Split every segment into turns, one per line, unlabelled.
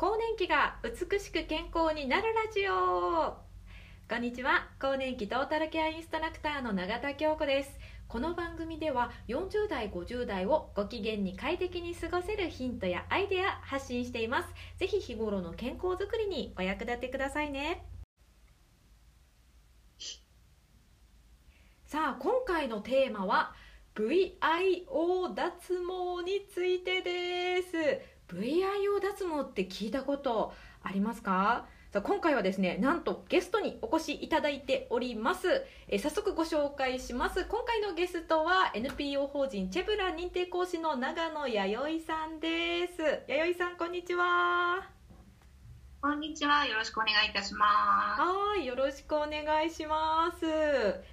更年期が美しく健康になるラジオ。こんにちは。更年期トータルケアインストラクターの永田京子です。この番組では40代50代をご機嫌に快適に過ごせるヒントやアイデア発信しています。ぜひ日頃の健康づくりにお役立てくださいね。さあ今回のテーマは VIO 脱毛についてです。VIO 脱毛って聞いたことありますか？さあ今回はですねなんとゲストにお越しいただいております。え早速ご紹介します。今回のゲストは NPO 法人チェブラ認定講師の長野弥生さんです。弥生さんこんにちは。
こんにちは。よろしくお願いいたします。
はい、よろしくお願いします。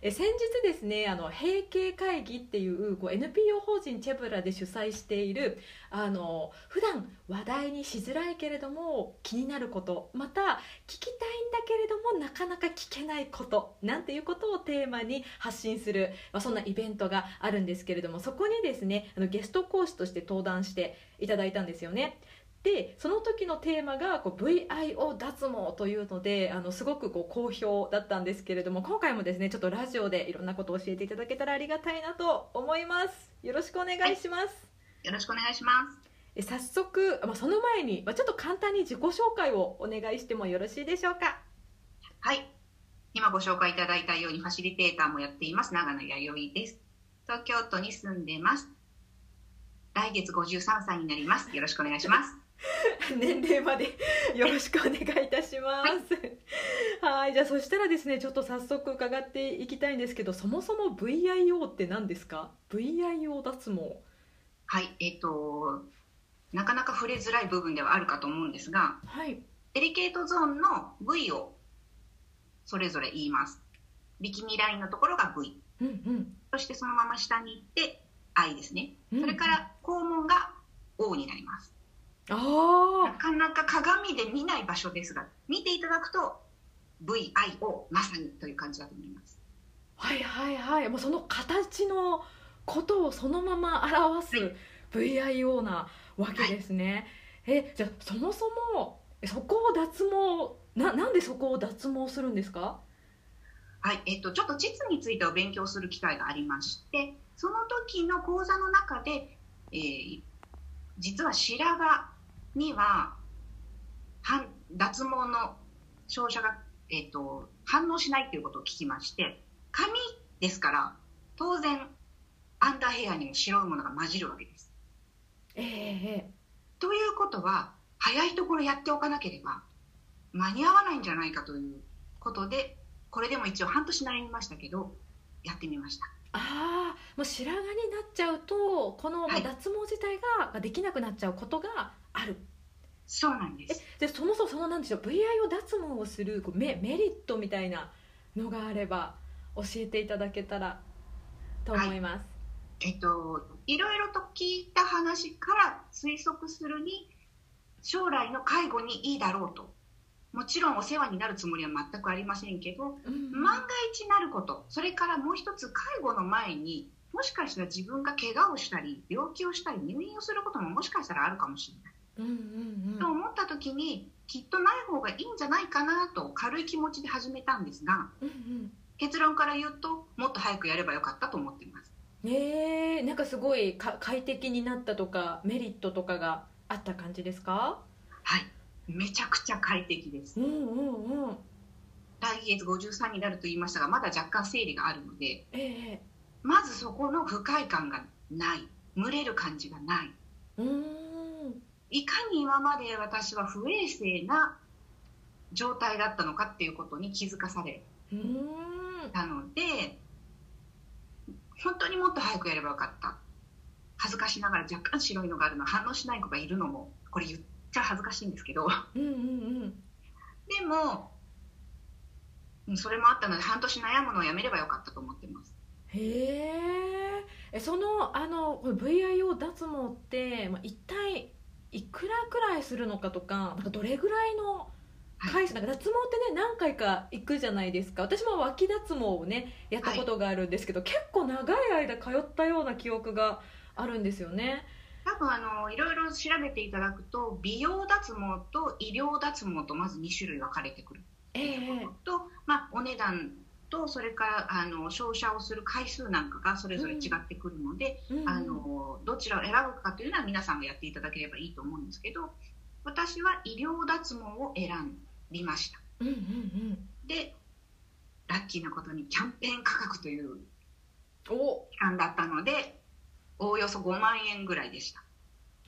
え先日ですね、あの閉経会議っていうこう NPO 法人チェブラで主催しているあの普段話題にしづらいけれども気になること、また聞きたいんだけれどもなかなか聞けないことなんていうことをテーマに発信する、まあ、そんなイベントがあるんですけれども、そこにですね、あのゲスト講師として登壇していただいたんですよね。でその時のテーマがこう VIO 脱毛というのであのすごくこう好評だったんですけれども今回もですねちょっとラジオでいろんなことを教えていただけたらありがたいなと思います。よろしくお願いします、はい、
よろしくお願いします。
え早速、まあ、その前に、まあ、ちょっと簡単に自己紹介をお願いしてもよろしいでしょうか？
はい。今ご紹介いただいたようにファシリテーターもやっています長野弥生です。東京都に住んでます。来月53歳になります。よろしくお願いします
年齢まで よろしくお願いいたします。はい。じゃあそしたらですねちょっと早速伺っていきたいんですけどそもそも VIO って何ですか？VIO 脱毛。
はい。えっ、ー、となかなか触れづらい部分ではあるかと思うんですが、
はい、
デリケートゾーンの V をそれぞれ言います。ビキニラインのところが
V、うんうん、
そしてそのまま下に行って I ですね、それから肛門が O になります
な
かなか鏡で見ない場所ですが見ていただくと VIO まさにという感じだと思います。
はいはいはい。もうその形のことをそのまま表す VIO なわけですね、はい、えじゃあそもそもそこを脱毛ななんでそこを脱毛するんですか？
はい。えっと、ちょっと膣についてを勉強する機会がありましてその時の講座の中で、えー、実は白髪には脱毛の照射が、えーと、反応しないということを聞きまして髪ですから当然アンダーヘアにも白いものが混じるわけです。
えー、
ということは早いところやっておかなければ間に合わないんじゃないかということでこれでも一応半年悩みましたけどやってみました。
ああもう白髪になっちゃうとこの脱毛自体ができなくなっちゃうことが
そうなんです。
えでそもそもそのなんでしょう VIO 脱毛をするこうメメリットみたいなのがあれば教えていただけたらと思います、はい、
えっといろいろと聞いた話から推測するに将来の介護にいいだろうと。もちろんお世話になるつもりは全くありませんけど、うん、万が一なることそれからもう一つ介護の前にもしかしたら自分が怪我をしたり病気をしたり入院をすることももしかしたらあるかもしれない。
うんうんうん、
と思った時にきっとない方がいいんじゃないかなと軽い気持ちで始めたんですが、
うんうん、
結論から言うともっと早くやればよかったと思っています。
えー、なんかすごい快適になったとかメリットとかがあった感じですか？
はい。めちゃくちゃ快適です。
うんうんうん、
来月53になると言いましたがまだ若干生理があるので、
えー、
まずそこの不快感がない。蒸れる感じがない。
うん
いかに今まで私は不衛生な状態だったのかっていうことに気づかされたので本当にもっと早くやればよかった。恥ずかしながら若干白いのがあるの反応しない子がいるのもこれ言っちゃ恥ずかしいんですけど。
うんうん、うん、
でもそれもあったので半年悩むのをやめればよかったと思ってます。
へえそのあの VIO 脱毛って、まあ、一体いくらくらいするのかとかなんかどれぐらいの回数、なんか脱毛ってね何回か行くじゃないですか。私も脇脱毛をねやったことがあるんですけど、はい、結構長い間通ったような記憶があるんですよね。
多分あのいろいろ調べていただくと美容脱毛と医療脱毛とまず2種類分かれてくる
ええ。
と、まあ、お値段とそれからあの照射をする回数なんかがそれぞれ違ってくるので、
うん。
あのどちらを選ぶかというのは皆さんがやっていただければいいと思うんですけど私は医療脱毛を選びました。
うんうん
でラッキーなことにキャンペーン価格という期間だったのでおおよそ5万円ぐらいでした。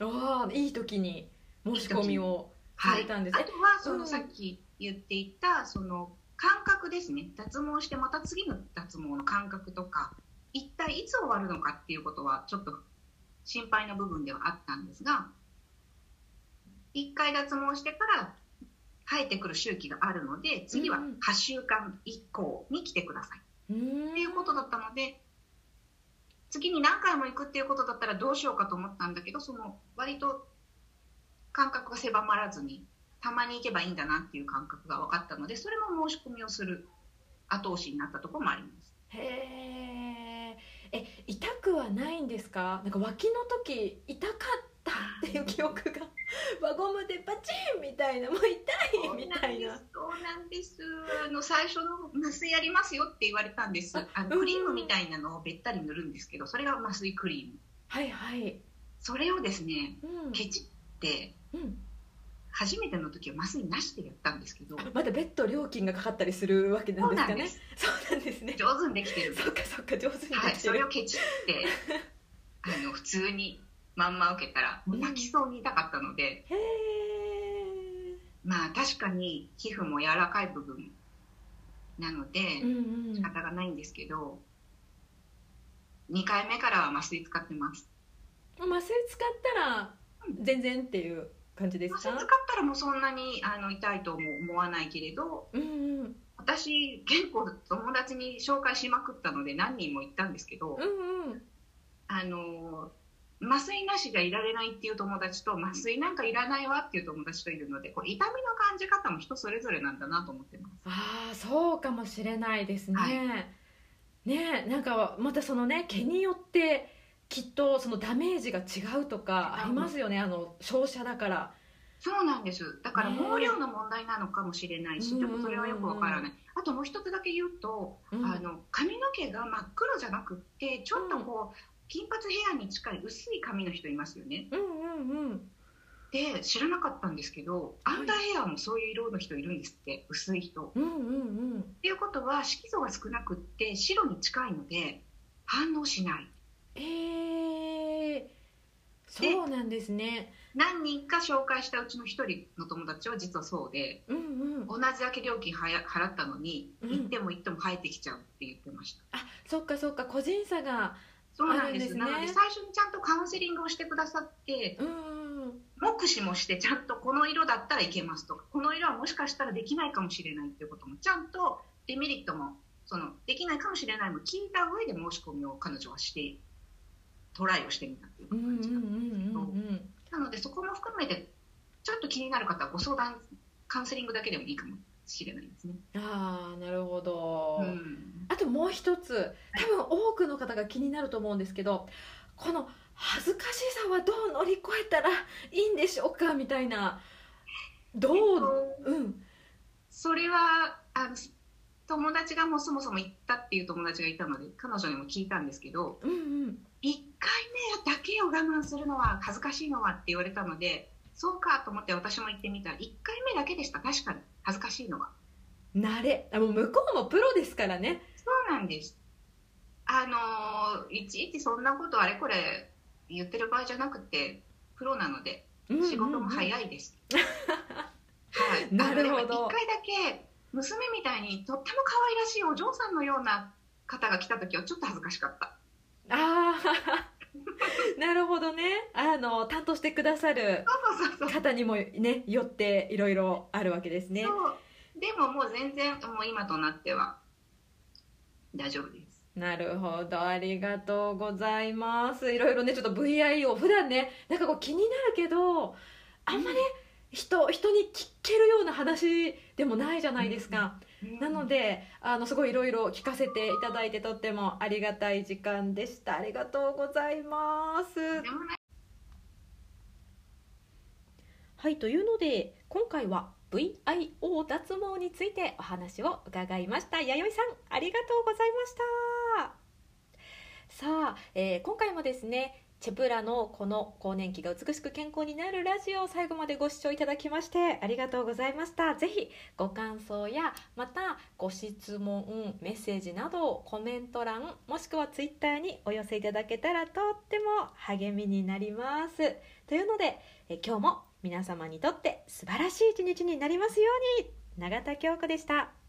ああいい時に申し込みをさ
はい、あと
れたんですね、
はそ
うん。
のさっき言っていたその感覚ですね。脱毛してまた次の脱毛の感覚とか一体いつ終わるのかっていうことはちょっと心配な部分ではあったんですが1回脱毛してから生えてくる周期があるので次は
うんうん
8週間以降に来てください、
うーん。
っていうことだったので次に何回も行くっていうことだったらどうしようかと思ったんだけどその割と感覚が狭まらずにたまに行けばいいんだなっていう感覚が分かったのでそれも申し込みをする後押しになったところもあります。
へええ痛くはないんですか？なんか脇の時痛かったっていう記憶が 輪ゴムでバチンみたいなもう痛いみたいな。
そうなんですあの最初の麻酔やりますよって言われたんです。あ
うん
のクリームみたいなのをべったり塗るんですけどそれが麻酔クリーム。
はいはい。
それをですね
うん、
ケチって
うん、
初めての時は麻酔なしでやったんですけど
まだ別途料金がかかったりするわけなんですかね。
す。
そうなんですね。
上手にできてる。
そっかそっか上手にで
はい、
きてる。
それをケチってあの普通にまんま受けたら泣きそうに痛かったので、
へえ
まあ確かに皮膚も柔らかい部分なので
うんうん。
仕方がないんですけど、2回目からは麻酔使ってます。
麻酔使ったら全然っていう感じですか？
使ったらもうそんなにあの痛いとも思わないけれど
うんうん。
私結構友達に紹介しまくったので何人も行ったんですけど、
うんうん。
あの麻酔なしがいられないっていう友達と麻酔なんかいらないわっていう友達といるのでこう痛みの感じ方も人それぞれなんだなと思ってます。
ああそうかもしれないですね、
はい。
ねなんかまたそのね毛によってきっとそのダメージが違うとかありますよねあの照射だから。
そうなんです。だから
ね
毛量の問題なのかもしれないし、
うん
ちょっとそれはよくわからない。あともう一つだけ言うと、
うん。
あの髪の毛が真っ黒じゃなくってちょっとこう、金髪ヘアに近い薄い髪の人いますよね。
うんうんうん。
で知らなかったんですけどアンダーヘアもそういう色の人いるんですって薄い人。
うんうんうん。
っていうことは色素が少なくって白に近いので反応しない。
えー、そうなんですね。
何人か紹介したうちの一人の友達は実はそうで
うんうん。
同じだけ料金はや払ったのに、
うん。
行っても行っても生えてきちゃうって言ってました。
あそっかそっか個人差が
そうなんです。
あるんですね。
なので最初にちゃんとカウンセリングをしてくださって
うんうん。
目視もしてちゃんとこの色だったらいけますとかこの色はもしかしたらできないかもしれないっていうこともちゃんとデメリットもそのできないかもしれないも聞いた上で申し込みを彼女はしてトライをしてみたっていう感じな。んなのでそこも含めてちょっと気になる方はご相談カウンセリングだけでもいいかもしれないですね。
ああなるほど、
うん。
あともう一つ多分多くの方が気になると思うんですけどこの恥ずかしさはどう乗り越えたらいいんでしょうかみたいなどう、
えっと
うん。
それはあの友達がもうそもそも行ったっていう友達がいたので彼女にも聞いたんですけど
うんうん。
1回目だけを我慢するのは恥ずかしいのはって言われたのでそうかと思って私も行ってみたら1回目だけでした。確かに。恥ずかしいのは。
慣れ。あもう向こうもプロですからね。
そうなんです。あのーいちいちそんなことあれこれ言ってる場合じゃなくてプロなので仕事も早
い、
いです、はい。
なるほど。
あのでも1回だけ娘みたいにとっても可愛らしいお嬢さんのような方が来た時はちょっと恥ずかしかった。
ああ なるほどね。あの担当してくださる方にもねよっていろいろあるわけですね。
でももう全然もう今となっては大丈夫です。
なるほど。ありがとうございます。いろいろねちょっと VIO 普段ねなんかこう気になるけどあんまり人人に聞けるような話でもないじゃないですか、なのであのすごいいろいろ聞かせていただいてとってもありがたい時間でした。ありがとうございます。はいというので今回は VIO 脱毛についてお話を伺いました。弥生さんありがとうございました。さあ、えー、今回もですねチェプラのこの更年期が美しく健康になるラジオを最後までご視聴いただきましてありがとうございました。ぜひご感想やまたご質問メッセージなどをコメント欄もしくはツイッターにお寄せいただけたらとっても励みになります。というのでえ今日も皆様にとって素晴らしい一日になりますように。永田京子でした。